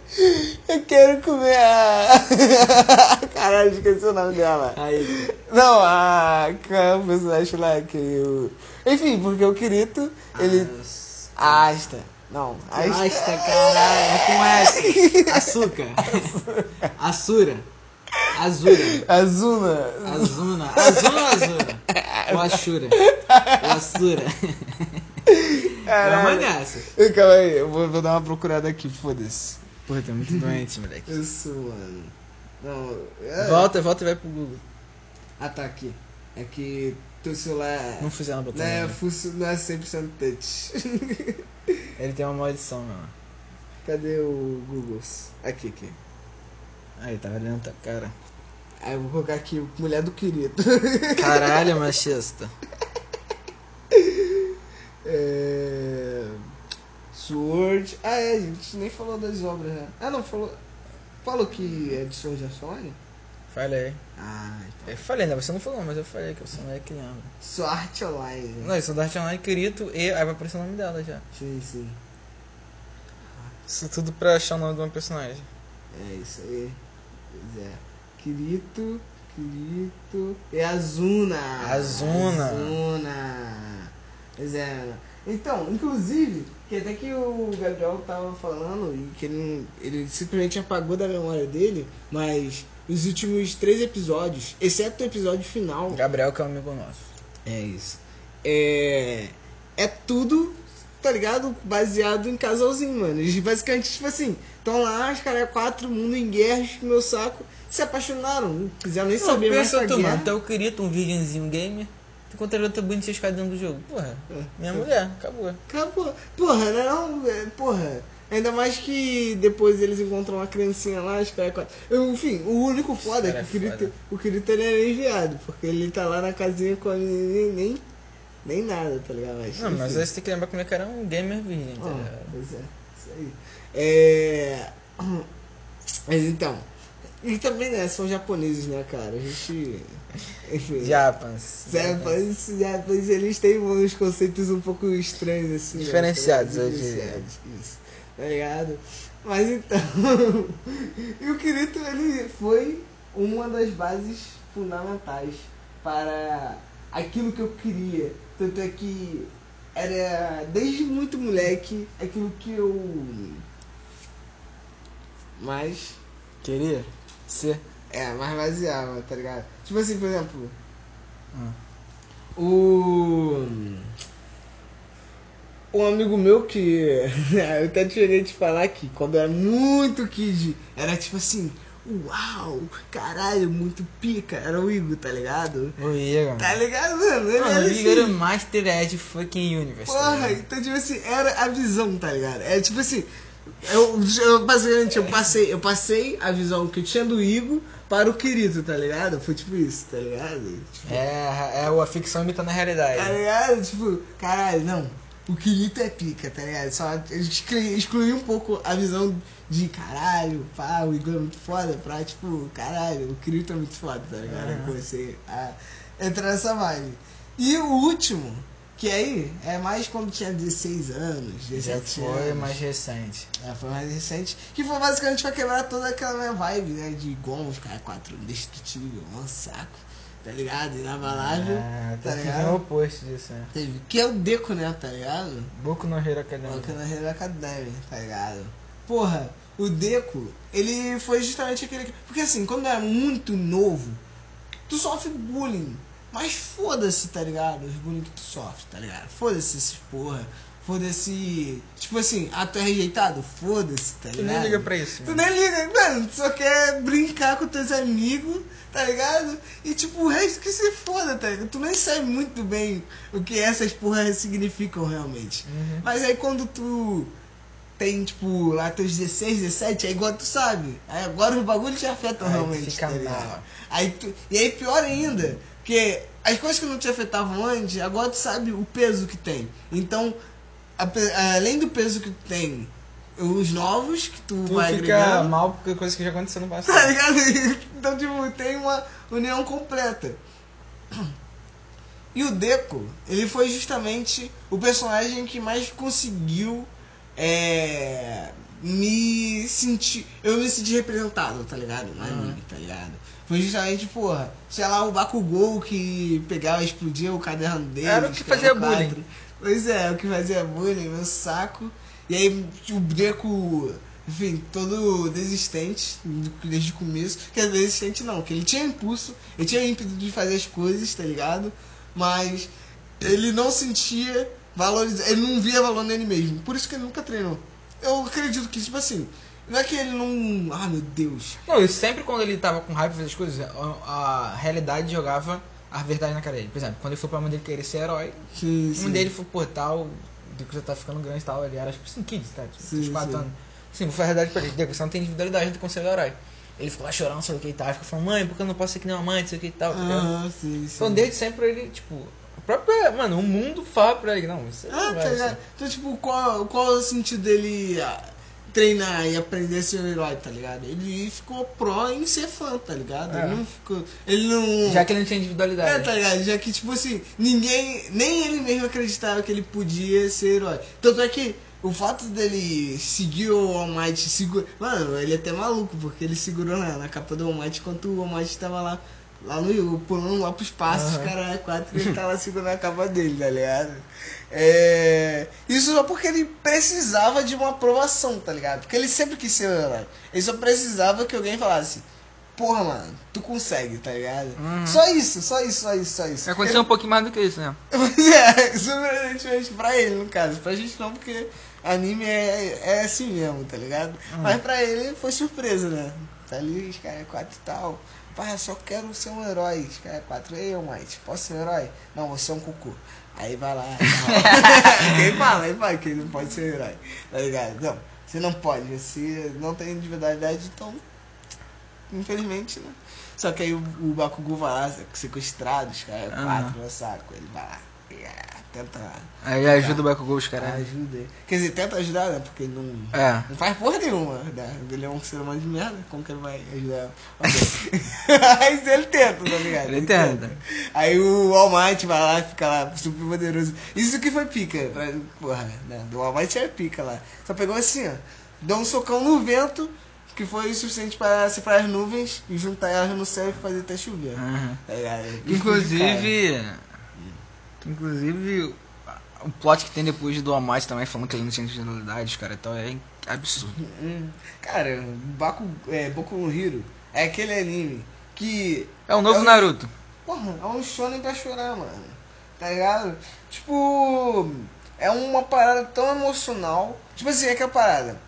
Eu quero comer a. Caralho, esqueci o nome dela. Aí, Não, a. Qual é o personagem lá que eu. Enfim, porque o Kirito, ele. A Asta. Não, Asta. Asta, caralho, é com S. Açúcar. Açura. Azura. Azuna. Azuna. Azuna ou Azura? Ou Ashura? Ou Assura? É uma. Calma aí, eu vou, vou dar uma procurada aqui, foda-se. Porra, tá muito doente, moleque. Isso, mano. Não. é- Volta, volta e vai pro Google. Ah, tá aqui. É que teu celular. Não fizeram botão. Não é, né? não é 100% touch. Ele tem uma maldição, mano. Cadê o Google? Aqui, aqui. Aí, tá olhando tua cara. Aí eu vou colocar aqui, mulher do Kirito. Caralho, machista. É... Sword. Ah, é, a gente nem falou das obras, né? Ah, não, falou. Falou que é de Sword Art Online? Falei. Ah, então. Eu falei, né? Você não falou, mas eu falei que você não é criança. Sword Online. Não, isso é da Arte Online, Kirito, e aí vai aparecer o nome dela já. Sim, sim. Isso tudo pra achar o nome de uma personagem. É isso aí. Pois é. Kirito, Kirito. É Azuna. Azuna. Azuna. Pois é. Então, inclusive, que até que o Gabriel tava falando e que ele, ele simplesmente apagou da memória dele, mas os últimos três episódios, exceto o episódio final, Gabriel, que é um amigo nosso. é isso. É. É tudo, tá ligado? Baseado em casalzinho, mano. Eles basicamente, tipo assim, estão lá, os caras quatro, mundo em guerra, meu saco, se apaixonaram, não quiseram nem saber mais tu, guerra. mano, tu é o Kirito, um virgenzinho gamer, tu encontra outra bonitinha escada dentro do jogo. Porra, É. minha mulher, acabou. Acabou. Porra, não, é, porra. Ainda mais que depois eles encontram uma criancinha lá, os caras quatro. Eu, Enfim, o único foda é que o é Kirito, foda. o Kirito ele é aliviado, porque ele tá lá na casinha com a menininha, nem, nem nada, tá ligado? Mas, Não, mas aí você tem que lembrar que o cara é um gamer virgem, tá Ah, ligado? pois é, isso aí. É... Mas então, E também, né, são japoneses, né, cara? A gente. Enfim. Japans. Japans, Japans, eles têm uns conceitos um pouco estranhos, assim. né? Diferenciados, diria. Diferenciados, isso. Tá ligado? Mas então. e o Kirito, ele foi uma das bases fundamentais para aquilo que eu queria. Tanto é que era desde muito moleque aquilo que eu. Mais. Queria ser. É, mais baseava, tá ligado? Tipo assim, por exemplo. Hum. O. Um amigo meu que. eu até cheguei te falar que quando era muito kid, era tipo assim. Uau, caralho, muito pica. Era o Igor, tá ligado? O Igor. Tá ligado, mano? Ele Mano, era o Igor era o assim. Master Ed fucking Universe. tá Porra, então tipo assim, era a visão, tá ligado? É tipo assim, eu, eu basicamente eu passei, eu passei a visão que eu tinha do Igor para o querido, tá ligado? Foi tipo isso, tá ligado? Tipo, É, é a ficção imitando a realidade. Tá ligado? Tipo, caralho, não. O Kirito é pica, tá ligado? Só excluir, um pouco a visão de caralho, pá, o Igor é muito foda, pra tipo, caralho, o Kirito é muito foda, tá ligado? Eu Uhum. comecei a entrar nessa vibe. E o último, que aí é mais quando tinha 16 anos, 17 Já foi anos. mais recente. É, foi mais recente. Que foi basicamente pra quebrar toda aquela minha vibe, né? De Gon, caras quatro indestrutível, um saco, tá ligado? Inabalável, É, tá tá o ligado? oposto disso, né? Teve, que é o Deco, né, tá ligado? Boku no Hero Academia. Boca na Hero Academy, tá ligado? Porra, o Deco, ele foi justamente aquele. Porque assim, quando é muito novo, tu sofre bullying. Mas foda-se, tá ligado? Os bullying que tu sofre, tá ligado? Foda-se esses porra. Foda-se. Tipo assim, ah, tu é rejeitado? Foda-se, tá Tu ligado? nem liga pra isso. Tu mano. nem liga, mano, tu só quer brincar com teus amigos, tá ligado? E tipo, o resto que se foda, tá ligado? Tu nem sabe muito bem o que essas porras significam realmente. Uhum. Mas aí quando tu tem, tipo, lá teus 16, 17, aí igual tu sabe. Aí agora os bagulhos te afetam Aí tu realmente, fica tá. Aí tu, e aí pior ainda, porque as coisas que não te afetavam antes, agora tu sabe o peso que tem. Então, além do peso que tu tem, os novos que tu, Tu vai fica agregando, mal porque coisa que já aconteceu no Tá passado. ligado? Então, tipo, tem uma união completa. E o Deco, ele foi justamente o personagem que mais conseguiu é, me sentir. Eu me senti representado, tá ligado? No anime, tá ligado? Foi justamente, porra, sei lá, o Bakugou que pegava e explodia o caderno dele. Era o que fazia bullying. Pois é, o que fazia bullying, meu saco. E aí o Deco, enfim, todo desistente desde o começo. Quer dizer, desistente não, que ele tinha impulso, ele tinha ímpeto de fazer as coisas, tá ligado? Mas ele não sentia valores, ele não via valor nele mesmo. Por isso que ele nunca treinou. Eu acredito que, tipo assim, não é que ele não. Ah, meu Deus. Não, e sempre quando ele tava com raiva de fazer as coisas, a, a realidade jogava a verdade na cara dele. Por exemplo, quando ele foi pra mãe dele querer ser herói, Sim, um dele foi, pô, tal, o Deco já tá ficando grande e tal, ele era tipo assim, kids, tá? Tipo, Sim, uns 4 sim. anos. Sim, foi a verdade pra ele, Deco, você não tem individualidade do conselho herói. Ele ficou lá chorando, não sei o que e tal, ficou falando, mãe, por que eu não posso ser que nem uma mãe, não sei o que e tal, tá ligado? Ah, sim, sim. Então desde sempre ele, tipo, a própria, mano, o mundo fala pra ele, não, isso Ah, não tá ligado? ser. Então, tipo, qual, qual é o sentido dele ah, treinar e aprender a ser um herói, tá ligado? Ele ficou pró em ser fã, tá ligado? É. Ele não ficou. Ele não. Já que ele não tinha individualidade. É, tá ligado? Já que, tipo assim, ninguém. Nem ele mesmo acreditava que ele podia ser herói. Tanto é que o fato dele seguir o All Might segura. Mano, ele é até maluco, porque ele segurou na, na capa do All Might enquanto o All Might tava lá. Lá no Yu, pulando lá pros passos, Aham. cara, quatro, ele tava segurando a capa dele, tá ligado? É... Isso só porque ele precisava de uma aprovação, tá ligado? Porque ele sempre quis ser um herói. Ele só precisava que alguém falasse, porra, mano, tu consegue, tá ligado? Uhum. Só isso, só isso, só isso, só isso. Aconteceu um pouquinho mais do que isso, né? é, surpreendentemente pra ele, no caso. Pra gente não, porque anime é, é assim mesmo, tá ligado? Mas pra ele foi surpresa, né? Tá ali, os caras quatro e tal. Pá, só quero ser um herói. Os caras quatro, ô Mike, posso ser um herói? Não, você é um cocô. Aí vai lá. Quem fala, aí fala que ele não pode ser um herói. Tá ligado? Não, você não pode, você não tem individualidade, então. Infelizmente, né? Só que aí o, o Bakugou vai lá, sequestrado, os caras Aham. quatro no saco, ele vai lá. É, tenta. Aí ajuda o Bakugou, os caras. Ajuda. ele. Quer dizer, tenta ajudar, né? Porque não. É. Não faz porra nenhuma, né? Ele é um ser humano de merda, como que ele vai ajudar? Mas ele tenta, tá ligado? Ele tenta. Aí o All Might vai lá, fica lá, super poderoso. Isso que foi pica, porra, né? Do All Might é pica lá. Só pegou assim, ó. Deu um socão no vento, que foi o suficiente para separar as nuvens e juntar elas no céu e fazer até chover. Uhum. Inclusive. Inclusive. O plot que tem depois do Amate também falando que ele não tinha generalidades, cara, então é absurdo. Cara, Baku, é, Boku no Hero é aquele anime que. É o novo É o- Naruto. Porra, é um shonen pra chorar, mano. Tá ligado? Tipo, é uma parada tão emocional. Tipo assim, é aquela parada.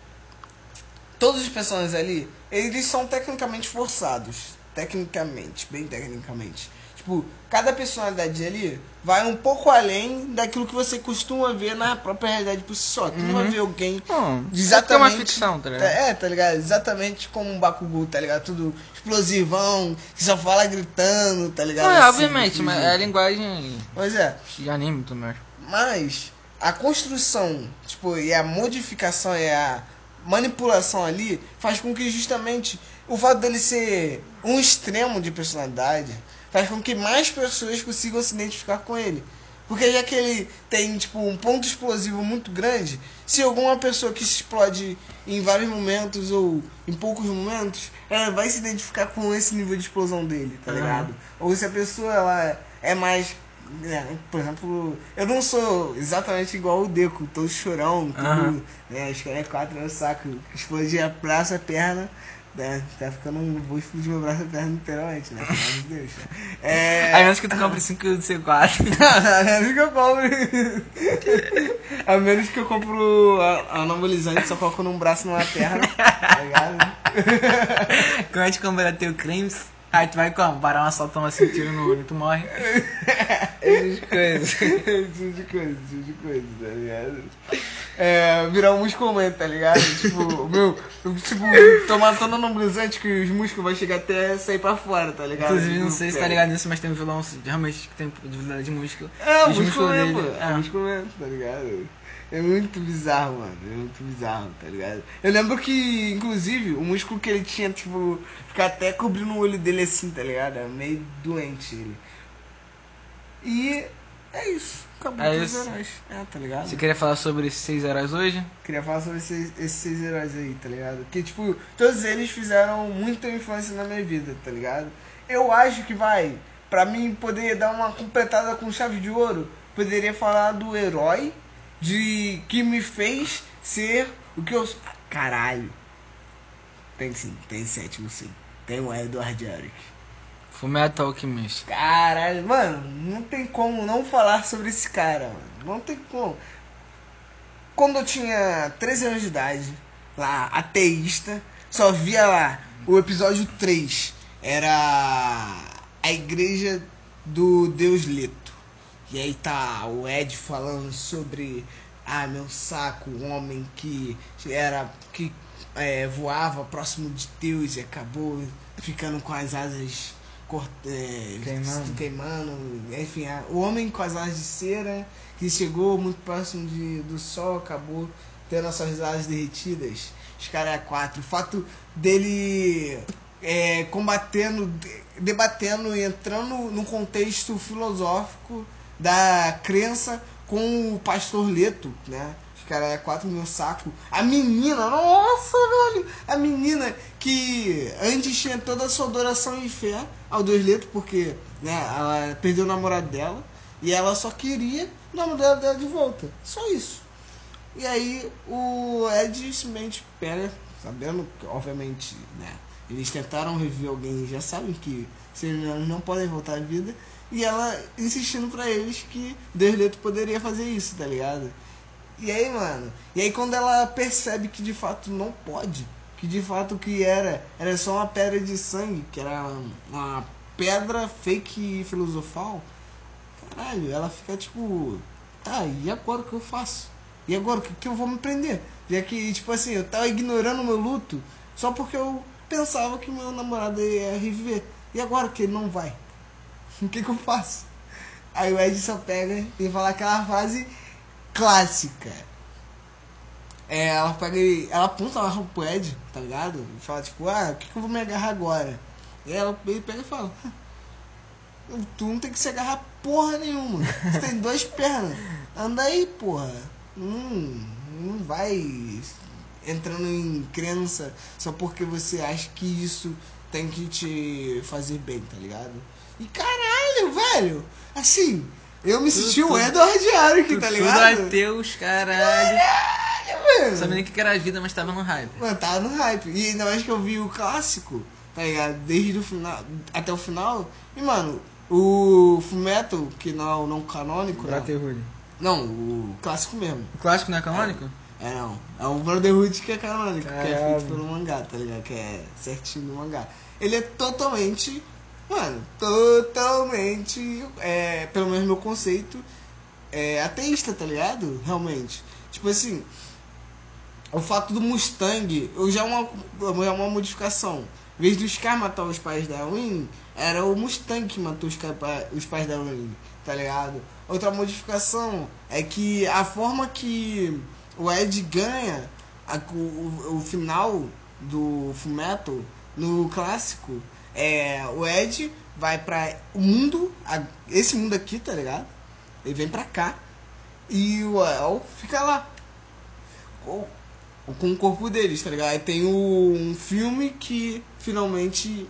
Todos os personagens ali, eles são tecnicamente forçados. Tecnicamente, bem tecnicamente. Tipo, cada personalidade ali vai um pouco além daquilo que você costuma ver na própria realidade por si só. Tu não vai ver alguém Não, Exatamente. É uma ficção, tá ligado? é, tá ligado? Exatamente como um Bakugou, tá ligado? Tudo explosivão, que só fala gritando, tá ligado? É, Assim, obviamente, daquele mas é a linguagem Pois é, de anime mais. mas a construção, tipo, e a modificação e a manipulação ali faz com que justamente o fato dele ser um extremo de personalidade faz com que mais pessoas consigam se identificar com ele. Porque já que ele tem, tipo, um ponto explosivo muito grande, se alguma pessoa que se explode em vários momentos ou em poucos momentos, ela vai se identificar com esse nível de explosão dele, tá Aham. ligado? Ou se a pessoa ela é mais. né, por exemplo, eu não sou exatamente igual o Deco, todo chorão, tudo, Aham. né, os caras é quatro no saco, explodir a braço, a perna, né, tá ficando, um- vou explodir meu braço, a perna literalmente, né, pelo amor de Deus. É, A menos que tu compre 5 do C4. a menos que eu compre. A menos que eu compro a- anabolizante, só coloco num braço e numa perna, tá ligado? Quando a gente combater o crimes, aí tu vai como? Parar um assaltão assim, tiro no olho, tu morre. Essas coisas. Tipo de coisa, esse tipo de coisa, tá ligado? É, virar um musculante, tá ligado? Tipo, meu, eu, tipo, tô matando anabolizante que os músculos vão chegar até sair pra fora, tá ligado? Inclusive, não sei se tá ligado nisso, mas tem um vilão realmente que tem dificuldade de músculo. É, o músculo músculos mesmo, dele, é é. músculo mesmo, tá ligado? É muito bizarro, mano. É muito bizarro, tá ligado? Eu lembro que, inclusive, o músculo que ele tinha, tipo, ficar até cobrindo o olho dele assim, tá ligado? Era meio doente ele. E é isso. Acabou É os heróis. É, tá ligado? Você queria falar sobre esses seis heróis hoje? Queria falar sobre esses, esses seis heróis aí, tá ligado? Que, tipo, todos eles fizeram muita influência na minha vida, tá ligado? Eu acho que vai, pra mim poder dar uma completada com chave de ouro, poderia falar do herói de que me fez ser o que eu sou. Caralho. Tem sim, tem sétimo sim. Tem o Edward Eric. Fullmetal Alchemist. Caralho, mano, não tem como não falar sobre esse cara, mano. Não tem como. Quando eu tinha 13 anos de idade, lá, ateísta, só via lá o episódio 3. Era a igreja do Deus Leto. E aí tá o Ed falando sobre ah, meu saco, um homem que era que é, voava próximo de Deus e acabou ficando com as asas cort- é, Queimando. queimando, enfim, a- o homem com as asas de cera que chegou muito próximo de, do sol, acabou tendo as suas asas derretidas. Os caras é quatro. O fato dele é, combatendo, de- debatendo e entrando no contexto filosófico da crença com o pastor Leto, né? Os caras é quatro mil saco. A menina, nossa, velho! A menina que antes tinha toda a sua adoração e fé ao Deus Leto, porque né, ela perdeu o namorado dela e ela só queria o namorado dela de volta. Só isso. E aí o Ed simplesmente pega, sabendo que, obviamente, né? Eles tentaram reviver alguém já sabem que seres humanos não podem voltar à vida. E ela insistindo pra eles que Deus Leto poderia fazer isso, tá ligado? E aí, mano, e aí quando ela percebe que de fato não pode, que de fato o que era, era só uma pedra de sangue, que era uma pedra fake filosofal, caralho, ela fica tipo, tá, e agora o que eu faço? E agora o que, que eu vou me prender? Já que, tipo assim, eu tava ignorando o meu luto só porque eu pensava que meu namorado ia reviver. E agora que ele não vai? O que, que eu faço? Aí o Ed só pega e fala aquela frase clássica. É, ela pega e. Ela aponta lá pro Ed, tá ligado? E fala, tipo, ah, o que, que eu vou me agarrar agora? E ela, ele pega e fala. Tu não tem que se agarrar porra nenhuma. Você tem duas pernas. Anda aí, porra. Não, não vai entrando em crença só porque você acha que isso tem que te fazer bem, tá ligado? E caralho, velho, assim, eu me senti o tudo- Edward Ark, tá ligado? Tudo ateus, caralho. Caralho, velho. Sabia nem o que era a vida, mas tava no hype. Mano, tava no hype. E ainda mais que eu vi o clássico, tá ligado? Desde o final até o final. E, mano, o Fullmetal, que não é o não canônico? Brotherhood. Não, o clássico mesmo. O clássico não é canônico? É, não. É o Brotherhood que é canônico, que é Caralho. feito pelo mangá, tá ligado? Que é certinho do mangá. Ele é totalmente, mano, totalmente, é, pelo menos meu conceito, é ateísta, tá ligado? Realmente. Tipo assim, o fato do Mustang, eu já é uma, já é uma modificação. Em vez do Scar matar os pais da Win, era o Mustang que matou os, os pais da Win, tá ligado? Outra modificação é que a forma que o Ed ganha a- o, o- final do Fullmetal no clássico é o Ed vai pra o mundo, esse mundo aqui, tá ligado? Ele vem pra cá e o El fica lá com, com o corpo deles, tá ligado? Aí tem o, um filme que finalmente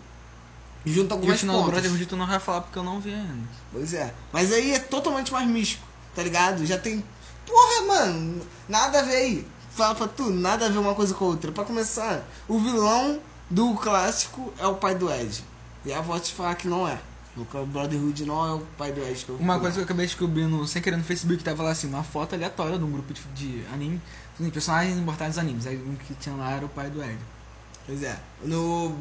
junta E o algumas final pontas. Tu não vai falar porque eu não vi ainda. Pois é. Mas aí é totalmente mais místico, tá ligado? Já tem. Porra, mano, nada a ver aí. Fala pra tu, nada a ver uma coisa com a outra. Pra começar, o vilão do clássico é o pai do Ed. E a avó te falar que não é. O Brotherhood não é o pai do Ed. Uma coisa que eu acabei descobrindo sem querer no Facebook tava lá assim, uma foto aleatória de um grupo de, de anime, de personagens importantes dos animes. Aí um que tinha lá era o pai do Ed. Pois é. No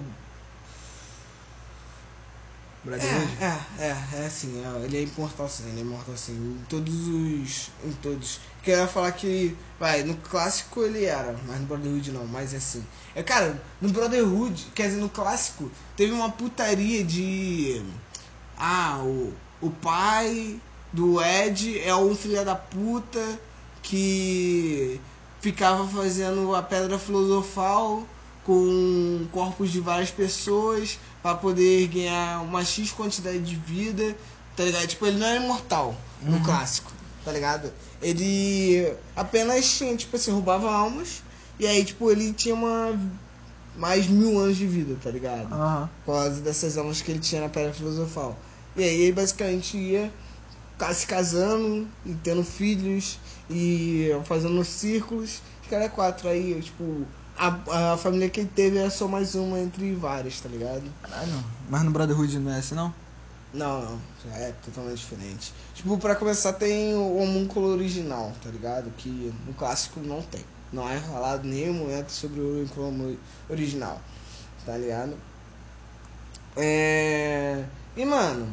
Brotherhood. É, é, é, é assim, é, ele é imortal sim, ele é imortal sim, em todos os. em todos. Queria falar que, vai, no clássico ele era, mas no Brotherhood não, mas é assim. É, cara, no Brotherhood, quer dizer, no clássico, teve uma putaria de. Ah, o, o pai do Ed é um filho da puta que ficava fazendo a pedra filosofal com corpos de várias pessoas para poder ganhar uma X quantidade de vida, tá ligado? Tipo, ele não era imortal no Uhum. clássico, tá ligado? Ele apenas tinha, tipo assim, roubava almas e aí, tipo, ele tinha uma mais mil anos de vida, tá ligado? Aham. por causa dessas almas que ele tinha na pedra filosofal. E aí ele basicamente ia se casando e tendo filhos e fazendo círculos. Os caras é quatro aí, tipo, a, a família que ele teve é só mais uma entre várias, tá ligado? Caralho. Mas no Brotherhood não é assim não? Não, não, já é totalmente diferente. Tipo, pra começar tem o homúnculo original, tá ligado? Que no clássico não tem. Não é falado em nenhum momento sobre o homúnculo original, tá ligado? É... E, mano,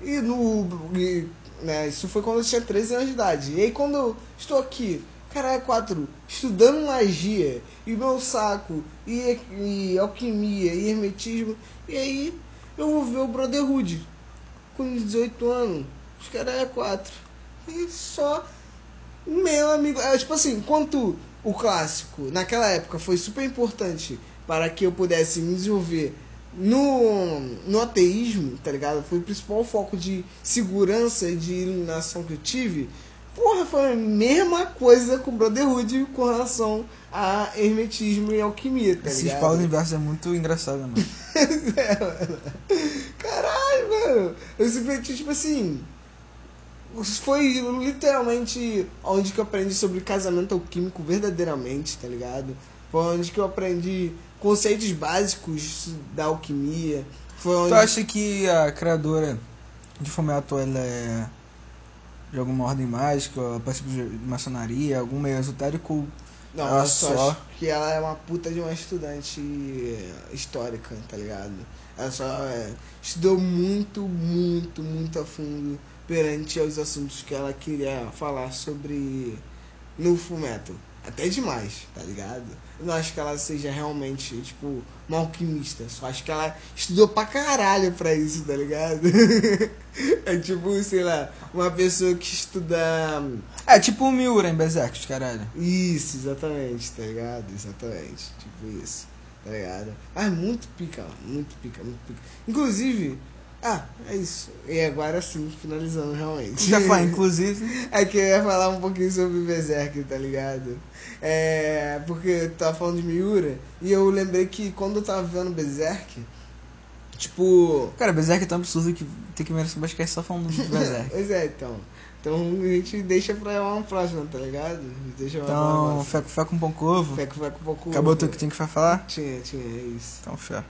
e no... e, né, isso foi quando eu tinha 13 anos de idade. E aí quando eu estou aqui, caralho, quatro, estudando magia, e meu saco, e, e alquimia, e hermetismo, e aí eu vou ver o Brotherhood com 18 anos, os caras é 4. E só meu amigo, é tipo assim, enquanto o clássico naquela época foi super importante para que eu pudesse me desenvolver no, no ateísmo, tá ligado? Foi o principal foco de segurança e de iluminação que eu tive. Porra, foi a mesma coisa com o Brotherhood com relação a hermetismo e alquimia, tá Esse ligado? spawn do universo é muito engraçado, mano. Caralho, mano. Eu simplesmente, tipo assim. Foi literalmente onde que eu aprendi sobre casamento alquímico verdadeiramente, tá ligado? Foi onde que eu aprendi conceitos básicos da alquimia. Foi onde. Tu acha que a criadora de Fumeto ela é de alguma ordem mágica, ou participa de maçonaria, algum meio esotérico? Não, ela eu só só- acho que ela é uma puta de uma estudante histórica, tá ligado? Ela só é, estudou muito, muito, muito a fundo perante aos assuntos que ela queria falar sobre no Fullmetal. Até demais, tá ligado? Eu não acho que ela seja realmente, tipo, uma alquimista. Só acho que ela estudou pra caralho pra isso, tá ligado? é tipo, sei lá, uma pessoa que estuda. É tipo o Miura em Berserk, caralho. Isso, exatamente, tá ligado? Exatamente. Tipo isso, tá ligado? É muito pica, muito pica, muito pica. Inclusive, ah, é isso. E agora sim, finalizando realmente. Já foi, inclusive. É que eu ia falar um pouquinho sobre Berserk, tá ligado? É. Porque eu tava falando de Miura e eu lembrei que quando eu tava vendo Berserk, tipo. Cara, Berserk é tão absurdo que tem que merecer um podcast só falando de Berserk. pois é, então. Então a gente deixa pra uma próxima, tá ligado? Deixa Então, próxima. fé com fé com pão com ovo. Fé com fé com pouco. Acabou tudo que tinha que falar? Tinha, tinha, é isso. Então, fé.